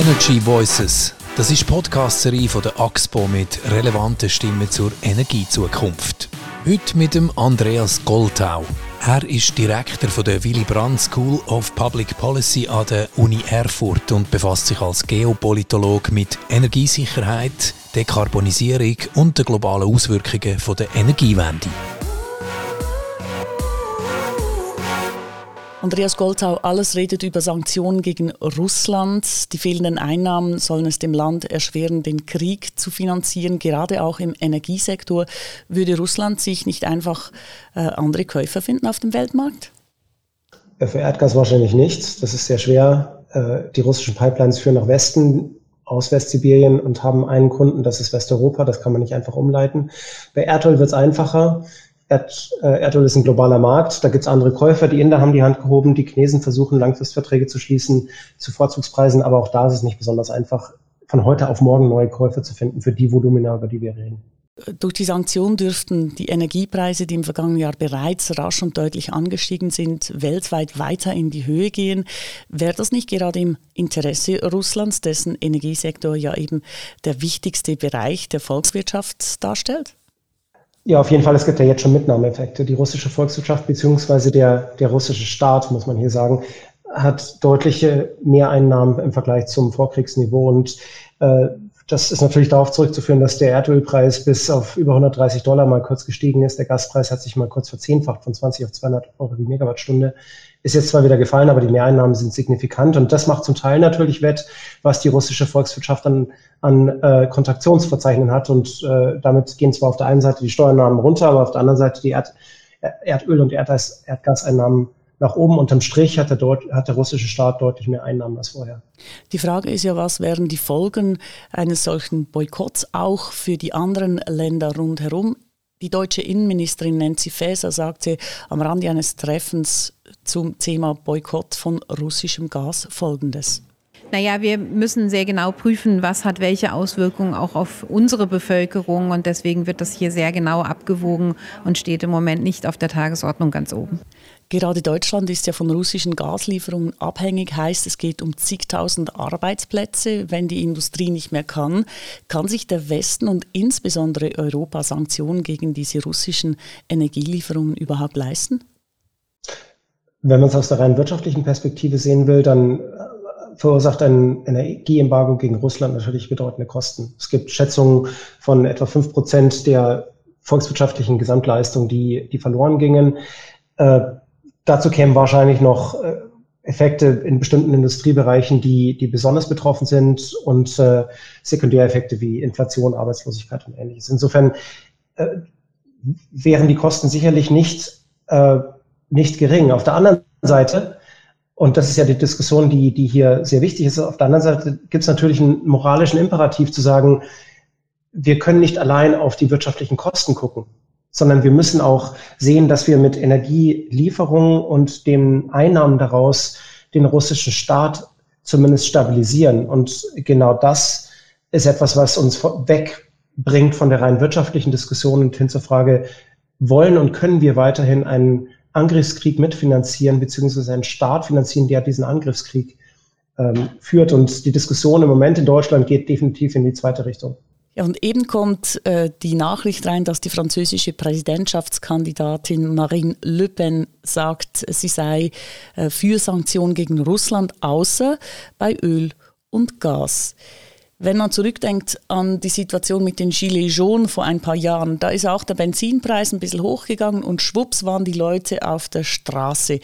Energy Voices. Das ist die Podcast-Serie von der AXPO mit relevanten Stimmen zur Energiezukunft. Heute mit dem Andreas Goldau. Er ist Direktor der Willy Brandt School of Public Policy an der Uni Erfurt und befasst sich als Geopolitolog mit Energiesicherheit, Dekarbonisierung und den globalen Auswirkungen der Energiewende. Andreas Goldau, alles redet über Sanktionen gegen Russland. Die fehlenden Einnahmen sollen es dem Land erschweren, den Krieg zu finanzieren, gerade auch im Energiesektor. Würde Russland sich nicht einfach äh, andere Käufer finden auf dem Weltmarkt? Für Erdgas wahrscheinlich nicht. Das ist sehr schwer. Äh, die russischen Pipelines führen nach Westen aus Westsibirien und haben einen Kunden, das ist Westeuropa, das kann man nicht einfach umleiten. Bei Erdöl wird es einfacher. Erd, äh, Erdöl ist ein globaler Markt, da gibt es andere Käufer, die Inder haben die Hand gehoben, die Chinesen versuchen Langfristverträge zu schließen zu Vorzugspreisen, aber auch da ist es nicht besonders einfach, von heute auf morgen neue Käufer zu finden für die Volumina, über die wir reden. Durch die Sanktionen dürften die Energiepreise, die im vergangenen Jahr bereits rasch und deutlich angestiegen sind, weltweit weiter in die Höhe gehen. Wäre das nicht gerade im Interesse Russlands, dessen Energiesektor ja eben der wichtigste Bereich der Volkswirtschaft darstellt? Ja, auf jeden Fall. Es gibt ja jetzt schon Mitnahmeeffekte. Die russische Volkswirtschaft beziehungsweise der, der russische Staat, muss man hier sagen, hat deutliche Mehreinnahmen im Vergleich zum Vorkriegsniveau. Und äh, das ist natürlich darauf zurückzuführen, dass der Erdölpreis bis auf über 130 Dollar mal kurz gestiegen ist. Der Gaspreis hat sich mal kurz verzehnfacht von 20 auf 200 Euro die Megawattstunde. Ist jetzt zwar wieder gefallen, aber die Mehreinnahmen sind signifikant und das macht zum Teil natürlich wett, was die russische Volkswirtschaft an, an äh, Kontraktionsverzeichnen hat und äh, damit gehen zwar auf der einen Seite die Steuernahmen runter, aber auf der anderen Seite die Erd, Erdöl- und Erdgas, Erdgaseinnahmen nach oben. Unterm Strich hat der, dort, hat der russische Staat deutlich mehr Einnahmen als vorher. Die Frage ist ja, was wären die Folgen eines solchen Boykotts auch für die anderen Länder rundherum? Die deutsche Innenministerin Nancy Faeser sagte am Rande eines Treffens zum Thema Boykott von russischem Gas Folgendes. Naja, wir müssen sehr genau prüfen, was hat welche Auswirkungen auch auf unsere Bevölkerung und deswegen wird das hier sehr genau abgewogen und steht im Moment nicht auf der Tagesordnung ganz oben. Gerade Deutschland ist ja von russischen Gaslieferungen abhängig, heißt es geht um zigtausend Arbeitsplätze. Wenn die Industrie nicht mehr kann, kann sich der Westen und insbesondere Europa Sanktionen gegen diese russischen Energielieferungen überhaupt leisten? Wenn man es aus der rein wirtschaftlichen Perspektive sehen will, dann verursacht ein Energieembargo gegen Russland natürlich bedeutende Kosten. Es gibt Schätzungen von etwa fünf Prozent der volkswirtschaftlichen Gesamtleistung, die, die verloren gingen. Äh, dazu kämen wahrscheinlich noch äh, Effekte in bestimmten Industriebereichen, die, die besonders betroffen sind und äh, Sekundäreffekte wie Inflation, Arbeitslosigkeit und ähnliches. Insofern äh, wären die Kosten sicherlich nicht, äh, nicht gering. Auf der anderen Seite und das ist ja die Diskussion, die, die hier sehr wichtig ist. Auf der anderen Seite gibt es natürlich einen moralischen Imperativ zu sagen, wir können nicht allein auf die wirtschaftlichen Kosten gucken, sondern wir müssen auch sehen, dass wir mit Energielieferungen und den Einnahmen daraus den russischen Staat zumindest stabilisieren. Und genau das ist etwas, was uns wegbringt von der rein wirtschaftlichen Diskussion und hin zur Frage, wollen und können wir weiterhin einen Angriffskrieg mitfinanzieren, beziehungsweise einen Staat finanzieren, der diesen Angriffskrieg ähm, führt. Und die Diskussion im Moment in Deutschland geht definitiv in die zweite Richtung. Ja, und eben kommt äh, die Nachricht rein, dass die französische Präsidentschaftskandidatin Marine Le Pen sagt, sie sei äh, für Sanktionen gegen Russland, außer bei Öl und Gas. Wenn man zurückdenkt an die Situation mit den Gilets jaunes vor ein paar Jahren, da ist auch der Benzinpreis ein bisschen hochgegangen und schwupps waren die Leute auf der Straße.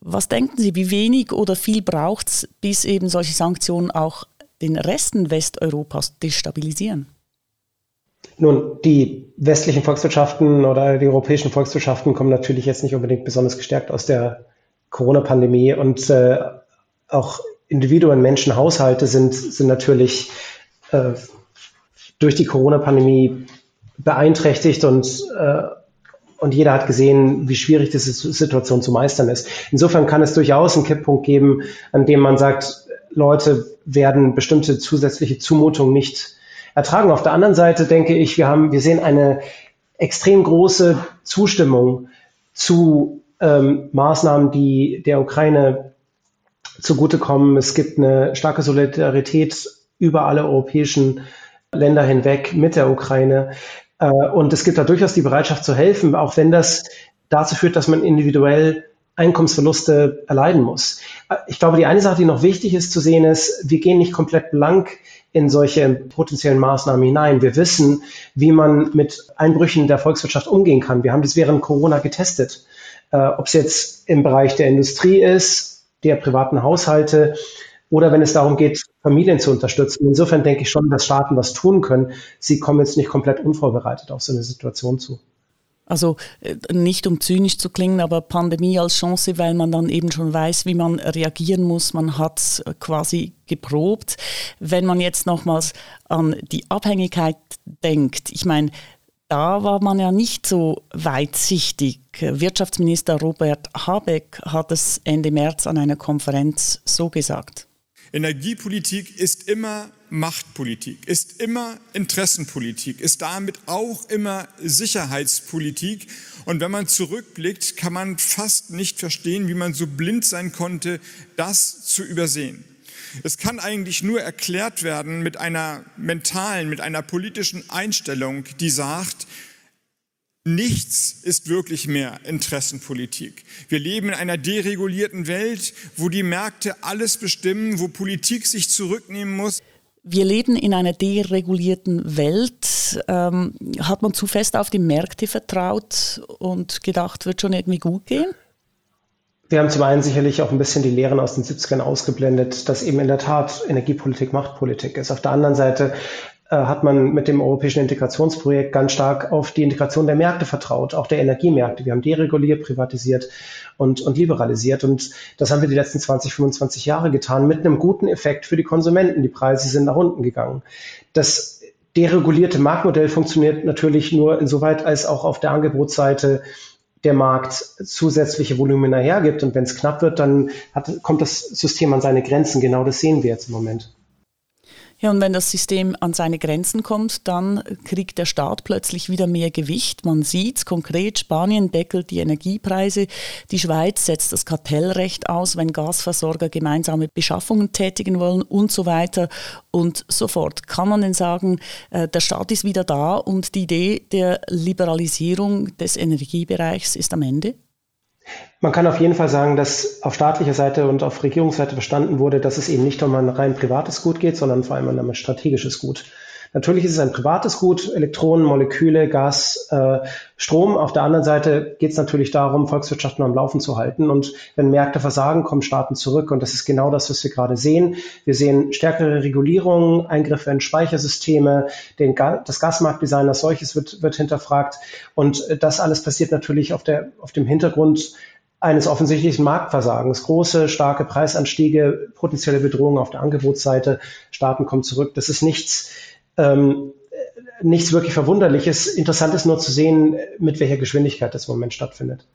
Was denken Sie, wie wenig oder viel braucht es, bis eben solche Sanktionen auch den Resten Westeuropas destabilisieren? Nun, die westlichen Volkswirtschaften oder die europäischen Volkswirtschaften kommen natürlich jetzt nicht unbedingt besonders gestärkt aus der Corona-Pandemie und äh, auch Individuen, Menschen, Haushalte sind, sind natürlich äh, durch die Corona-Pandemie beeinträchtigt und, äh, und jeder hat gesehen, wie schwierig diese Situation zu meistern ist. Insofern kann es durchaus einen Kipppunkt geben, an dem man sagt, Leute werden bestimmte zusätzliche Zumutungen nicht ertragen. Auf der anderen Seite denke ich, wir haben, wir sehen eine extrem große Zustimmung zu ähm, Maßnahmen, die der Ukraine zugutekommen. Es gibt eine starke Solidarität über alle europäischen Länder hinweg mit der Ukraine. Äh, und es gibt da durchaus die Bereitschaft zu helfen, auch wenn das dazu führt, dass man individuell Einkommensverluste erleiden muss. Äh, ich glaube, die eine Sache, die noch wichtig ist zu sehen, ist, wir gehen nicht komplett blank in solche potenziellen Maßnahmen hinein. Wir wissen, wie man mit Einbrüchen der Volkswirtschaft umgehen kann. Wir haben das während Corona getestet. Äh, Ob es jetzt im Bereich der Industrie ist, der privaten Haushalte oder wenn es darum geht, Familien zu unterstützen. Insofern denke ich schon, dass Staaten was tun können. Sie kommen jetzt nicht komplett unvorbereitet auf so eine Situation zu. Also äh, nicht um zynisch zu klingen, aber Pandemie als Chance, weil man dann eben schon weiß, wie man reagieren muss. Man hat es äh, quasi geprobt. Wenn man jetzt nochmals an die Abhängigkeit denkt, ich meine, da war man ja nicht so weitsichtig. Wirtschaftsminister Robert Habeck hat es Ende März an einer Konferenz so gesagt. Energiepolitik ist immer Machtpolitik, ist immer Interessenpolitik, ist damit auch immer Sicherheitspolitik. Und wenn man zurückblickt, kann man fast nicht verstehen, wie man so blind sein konnte, das zu übersehen. Es kann eigentlich nur erklärt werden mit einer mentalen, mit einer politischen Einstellung, die sagt, Nichts ist wirklich mehr Interessenpolitik. Wir leben in einer deregulierten Welt, wo die Märkte alles bestimmen, wo Politik sich zurücknehmen muss. Wir leben in einer deregulierten Welt. Ähm, hat man zu fest auf die Märkte vertraut und gedacht, wird schon irgendwie gut gehen? Wir haben zum einen sicherlich auch ein bisschen die Lehren aus den 70ern ausgeblendet, dass eben in der Tat Energiepolitik Machtpolitik ist. Auf der anderen Seite hat man mit dem europäischen Integrationsprojekt ganz stark auf die Integration der Märkte vertraut, auch der Energiemärkte. Wir haben dereguliert, privatisiert und, und liberalisiert. Und das haben wir die letzten 20, 25 Jahre getan mit einem guten Effekt für die Konsumenten. Die Preise sind nach unten gegangen. Das deregulierte Marktmodell funktioniert natürlich nur insoweit, als auch auf der Angebotsseite der Markt zusätzliche Volumina hergibt. Und wenn es knapp wird, dann hat, kommt das System an seine Grenzen. Genau das sehen wir jetzt im Moment. Ja, und wenn das System an seine Grenzen kommt, dann kriegt der Staat plötzlich wieder mehr Gewicht. Man sieht konkret, Spanien deckelt die Energiepreise, die Schweiz setzt das Kartellrecht aus, wenn Gasversorger gemeinsame Beschaffungen tätigen wollen und so weiter und so fort. Kann man denn sagen, äh, der Staat ist wieder da und die Idee der Liberalisierung des Energiebereichs ist am Ende? Man kann auf jeden Fall sagen, dass auf staatlicher Seite und auf Regierungsseite verstanden wurde, dass es eben nicht um ein rein privates Gut geht, sondern vor allem um ein strategisches Gut. Natürlich ist es ein privates Gut, Elektronen, Moleküle, Gas, äh, Strom. Auf der anderen Seite geht es natürlich darum, Volkswirtschaften am Laufen zu halten. Und wenn Märkte versagen, kommen Staaten zurück. Und das ist genau das, was wir gerade sehen. Wir sehen stärkere Regulierungen, Eingriffe in Speichersysteme, den Ga das Gasmarktdesign als solches wird, wird hinterfragt. Und das alles passiert natürlich auf, der, auf dem Hintergrund eines offensichtlichen Marktversagens. Große, starke Preisanstiege, potenzielle Bedrohungen auf der Angebotsseite, Staaten kommen zurück. Das ist nichts, ähm, nichts wirklich Verwunderliches. Interessant ist nur zu sehen, mit welcher Geschwindigkeit das im Moment stattfindet.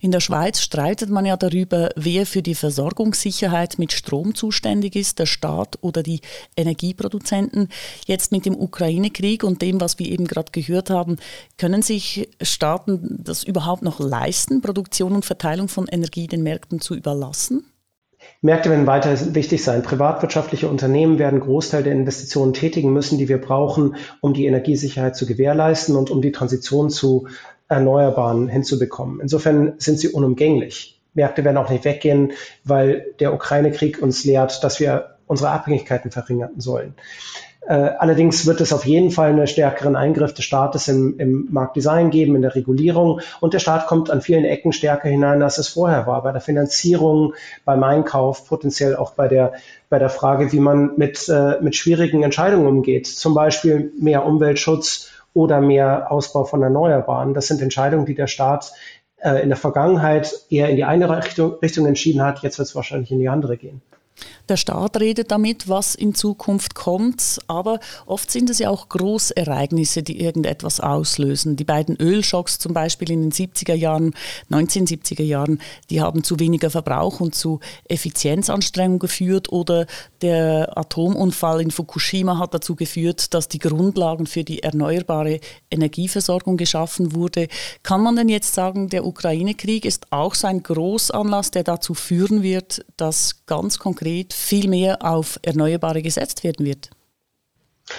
In der Schweiz streitet man ja darüber, wer für die Versorgungssicherheit mit Strom zuständig ist, der Staat oder die Energieproduzenten. Jetzt mit dem Ukraine-Krieg und dem, was wir eben gerade gehört haben, können sich Staaten das überhaupt noch leisten, Produktion und Verteilung von Energie den Märkten zu überlassen? Märkte werden weiter wichtig sein. Privatwirtschaftliche Unternehmen werden Großteil der Investitionen tätigen müssen, die wir brauchen, um die Energiesicherheit zu gewährleisten und um die Transition zu Erneuerbaren hinzubekommen. Insofern sind sie unumgänglich. Märkte werden auch nicht weggehen, weil der Ukraine-Krieg uns lehrt, dass wir unsere Abhängigkeiten verringern sollen. Äh, allerdings wird es auf jeden Fall einen stärkeren Eingriff des Staates im, im, Marktdesign geben, in der Regulierung. Und der Staat kommt an vielen Ecken stärker hinein, als es vorher war. Bei der Finanzierung, beim Einkauf, potenziell auch bei der, bei der Frage, wie man mit, äh, mit schwierigen Entscheidungen umgeht. Zum Beispiel mehr Umweltschutz oder mehr Ausbau von Erneuerbaren. Das sind Entscheidungen, die der Staat äh, in der Vergangenheit eher in die eine Richtung, Richtung entschieden hat. Jetzt wird es wahrscheinlich in die andere gehen. Der Staat redet damit, was in Zukunft kommt, aber oft sind es ja auch Großereignisse, die irgendetwas auslösen. Die beiden Ölschocks zum Beispiel in den 70er Jahren, 1970er Jahren, die haben zu weniger Verbrauch und zu Effizienzanstrengungen geführt oder der Atomunfall in Fukushima hat dazu geführt, dass die Grundlagen für die erneuerbare Energieversorgung geschaffen wurde. Kann man denn jetzt sagen, der Ukraine-Krieg ist auch so ein Großanlass, der dazu führen wird, dass ganz konkret viel mehr auf Erneuerbare gesetzt werden wird?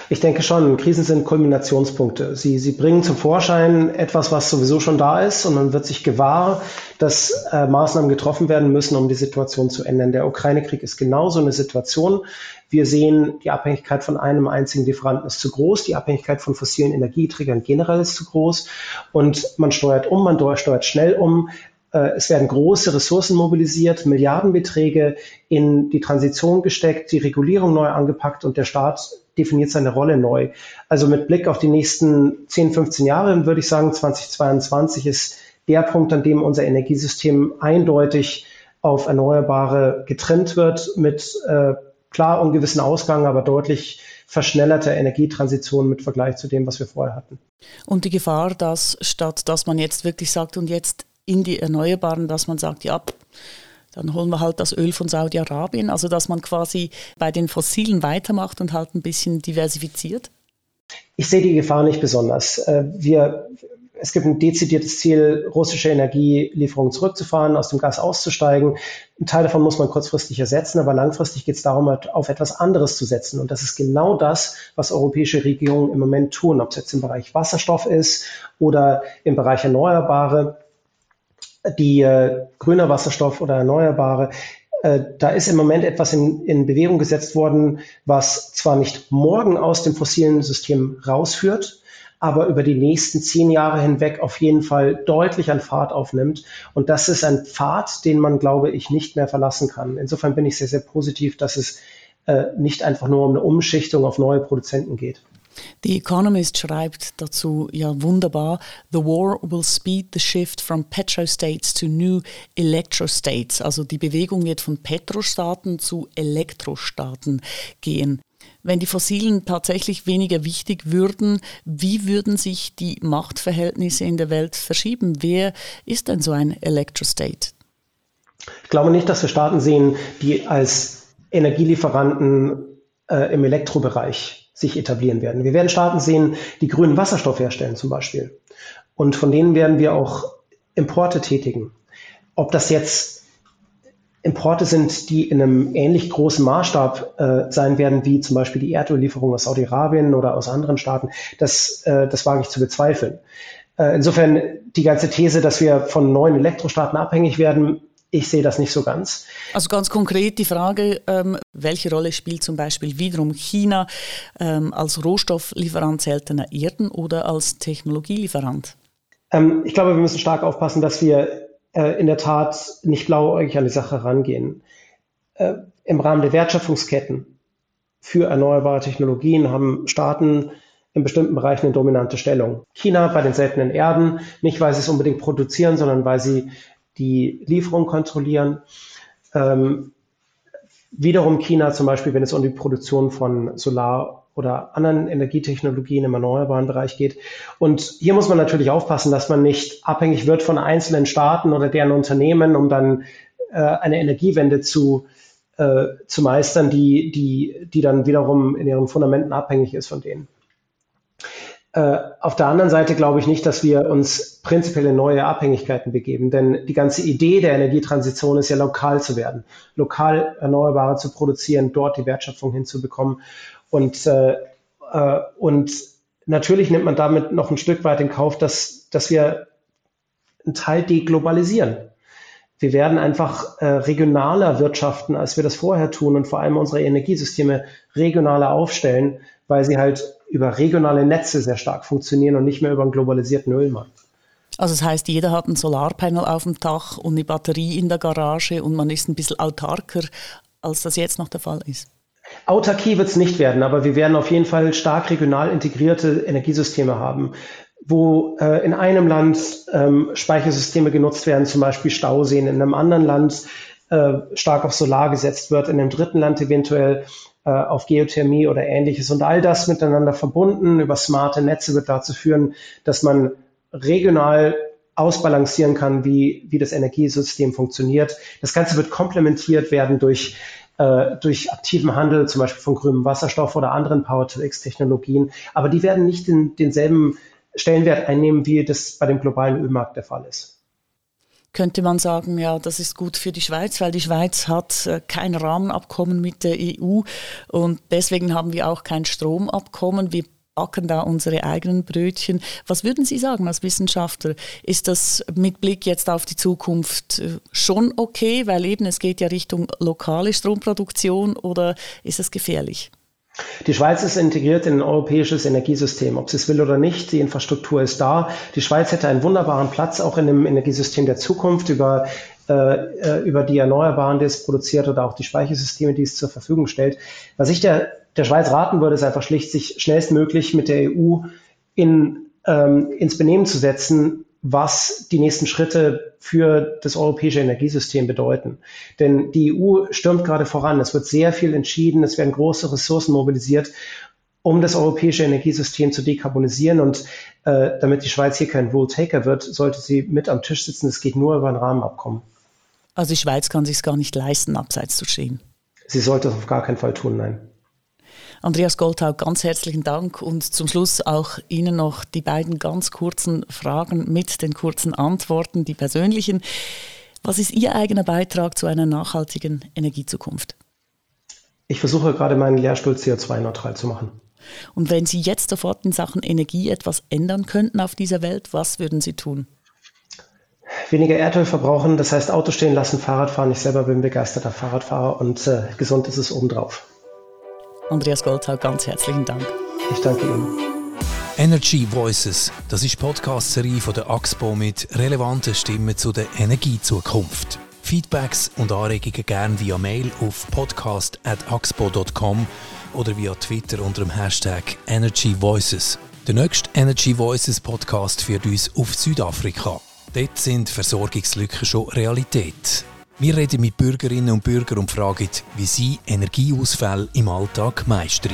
Ich denke schon, Krisen sind Kulminationspunkte. Sie, sie bringen zum Vorschein etwas, was sowieso schon da ist und man wird sich gewahr, dass äh, Maßnahmen getroffen werden müssen, um die Situation zu ändern. Der Ukraine-Krieg ist genauso eine Situation. Wir sehen, die Abhängigkeit von einem einzigen Lieferanten ist zu groß, die Abhängigkeit von fossilen Energieträgern generell ist zu groß und man steuert um, man steuert schnell um. Äh, es werden große Ressourcen mobilisiert, Milliardenbeträge in die Transition gesteckt, die Regulierung neu angepackt und der Staat definiert seine Rolle neu. Also mit Blick auf die nächsten 10, 15 Jahre würde ich sagen, 2022 ist der Punkt, an dem unser Energiesystem eindeutig auf Erneuerbare getrennt wird, mit äh, klar ungewissen Ausgang, aber deutlich verschnellerter Energietransition mit Vergleich zu dem, was wir vorher hatten. Und die Gefahr, dass statt dass man jetzt wirklich sagt, und jetzt in die Erneuerbaren, dass man sagt, ja, dann holen wir halt das Öl von Saudi-Arabien, also dass man quasi bei den Fossilen weitermacht und halt ein bisschen diversifiziert? Ich sehe die Gefahr nicht besonders. Äh, wir, es gibt ein dezidiertes Ziel, russische Energielieferungen zurückzufahren, aus dem Gas auszusteigen. Ein Teil davon muss man kurzfristig ersetzen, aber langfristig geht es darum, halt auf etwas anderes zu setzen. Und das ist genau das, was europäische Regierungen im Moment tun, ob es jetzt im Bereich Wasserstoff ist oder im Bereich Erneuerbare die äh, grüner Wasserstoff oder erneuerbare, äh, da ist im Moment etwas in, in Bewegung gesetzt worden, was zwar nicht morgen aus dem fossilen System rausführt, aber über die nächsten zehn Jahre hinweg auf jeden Fall deutlich an Fahrt aufnimmt. Und das ist ein Pfad, den man, glaube ich, nicht mehr verlassen kann. Insofern bin ich sehr, sehr positiv, dass es äh, nicht einfach nur um eine Umschichtung auf neue Produzenten geht. The Economist schreibt dazu ja wunderbar, The war will speed the shift from petrostates to new electrostates. Also die Bewegung wird von Petrostaaten zu Elektrostaaten gehen. Wenn die Fossilen tatsächlich weniger wichtig würden, wie würden sich die Machtverhältnisse in der Welt verschieben? Wer ist denn so ein Electrostate? Ich glaube nicht, dass wir Staaten sehen, die als Energielieferanten äh, im Elektrobereich sich etablieren werden. Wir werden Staaten sehen, die grünen Wasserstoff herstellen zum Beispiel. Und von denen werden wir auch Importe tätigen. Ob das jetzt Importe sind, die in einem ähnlich großen Maßstab äh, sein werden, wie zum Beispiel die Erdöllieferung aus Saudi-Arabien oder aus anderen Staaten, das, äh, das wage ich zu bezweifeln. Äh, insofern die ganze These, dass wir von neuen Elektrostaaten abhängig werden, ich sehe das nicht so ganz. Also ganz konkret die Frage, ähm, welche Rolle spielt zum Beispiel wiederum China ähm, als Rohstofflieferant seltener Erden oder als Technologielieferant? Ähm, ich glaube, wir müssen stark aufpassen, dass wir äh, in der Tat nicht blauäugig an die Sache rangehen. Äh, Im Rahmen der Wertschöpfungsketten für erneuerbare Technologien haben Staaten in bestimmten Bereichen eine dominante Stellung. China bei den seltenen Erden, nicht weil sie es unbedingt produzieren, sondern weil sie die Lieferung kontrollieren. Ähm, wiederum China zum Beispiel, wenn es um die Produktion von Solar- oder anderen Energietechnologien im erneuerbaren Bereich geht. Und hier muss man natürlich aufpassen, dass man nicht abhängig wird von einzelnen Staaten oder deren Unternehmen, um dann äh, eine Energiewende zu, äh, zu meistern, die, die, die dann wiederum in ihren Fundamenten abhängig ist von denen. Äh, auf der anderen Seite glaube ich nicht, dass wir uns prinzipiell in neue Abhängigkeiten begeben, denn die ganze Idee der Energietransition ist ja lokal zu werden, lokal Erneuerbare zu produzieren, dort die Wertschöpfung hinzubekommen. Und, äh, äh, und natürlich nimmt man damit noch ein Stück weit in Kauf, dass, dass wir einen Teil deglobalisieren. Wir werden einfach äh, regionaler wirtschaften, als wir das vorher tun und vor allem unsere Energiesysteme regionaler aufstellen, weil sie halt über regionale Netze sehr stark funktionieren und nicht mehr über einen globalisierten Ölmarkt. Also das heißt, jeder hat ein Solarpanel auf dem Dach und eine Batterie in der Garage und man ist ein bisschen autarker, als das jetzt noch der Fall ist. Autarkie wird es nicht werden, aber wir werden auf jeden Fall stark regional integrierte Energiesysteme haben, wo äh, in einem Land ähm, Speichersysteme genutzt werden, zum Beispiel Stauseen, in einem anderen Land äh, stark auf Solar gesetzt wird, in einem dritten Land eventuell auf Geothermie oder ähnliches. Und all das miteinander verbunden über smarte Netze wird dazu führen, dass man regional ausbalancieren kann, wie, wie das Energiesystem funktioniert. Das Ganze wird komplementiert werden durch äh, durch aktiven Handel, zum Beispiel von grünem Wasserstoff oder anderen Power-to-X-Technologien. Aber die werden nicht den, denselben Stellenwert einnehmen, wie das bei dem globalen Ölmarkt der Fall ist könnte man sagen, ja, das ist gut für die Schweiz, weil die Schweiz hat äh, kein Rahmenabkommen mit der EU und deswegen haben wir auch kein Stromabkommen. Wir backen da unsere eigenen Brötchen. Was würden Sie sagen als Wissenschaftler? Ist das mit Blick jetzt auf die Zukunft äh, schon okay, weil eben es geht ja Richtung lokale Stromproduktion oder ist es gefährlich? Die Schweiz ist integriert in ein europäisches Energiesystem, ob sie es will oder nicht. Die Infrastruktur ist da. Die Schweiz hätte einen wunderbaren Platz auch in dem Energiesystem der Zukunft über äh, äh über die Erneuerbaren, die es produziert oder auch die Speichersysteme, die es zur Verfügung stellt. Was ich der der Schweiz raten würde, ist einfach schlicht, sich schnellstmöglich mit der EU in, ähm, ins Benehmen zu setzen, was die nächsten Schritte für das europäische Energiesystem bedeuten. Denn die EU stürmt gerade voran. Es wird sehr viel entschieden. Es werden große Ressourcen mobilisiert, um das europäische Energiesystem zu dekarbonisieren. Und äh, damit die Schweiz hier kein Rule-Taker wird, sollte sie mit am Tisch sitzen. Es geht nur über ein Rahmenabkommen. Also die Schweiz kann sich gar nicht leisten, abseits zu stehen. Sie sollte es auf gar keinen Fall tun, nein. Andreas Goldhau, ganz herzlichen Dank und zum Schluss auch Ihnen noch die beiden ganz kurzen Fragen mit den kurzen Antworten, die persönlichen. Was ist Ihr eigener Beitrag zu einer nachhaltigen Energiezukunft? Ich versuche gerade meinen Lehrstuhl CO2-neutral zu machen. Und wenn Sie jetzt sofort in Sachen Energie etwas ändern könnten auf dieser Welt, was würden Sie tun? Weniger Erdöl verbrauchen, das heißt Auto stehen lassen, Fahrrad fahren. Ich selber bin begeisterter Fahrradfahrer und äh, gesund ist es obendrauf. Andreas Goldhau, ganz herzlichen Dank. Ich danke Ihnen. Energy Voices, das ist die Podcast-Serie von der AXPO mit relevanten Stimmen zu der Energiezukunft. Feedbacks und Anregungen gerne via Mail auf podcast.axpo.com oder via Twitter unter dem Hashtag Energy Voices. Der nächste Energy Voices Podcast führt uns auf Südafrika. Dort sind Versorgungslücken schon Realität. Wir reden mit Bürgerinnen und Bürgern und fragen, wie sie Energieausfälle im Alltag meistern.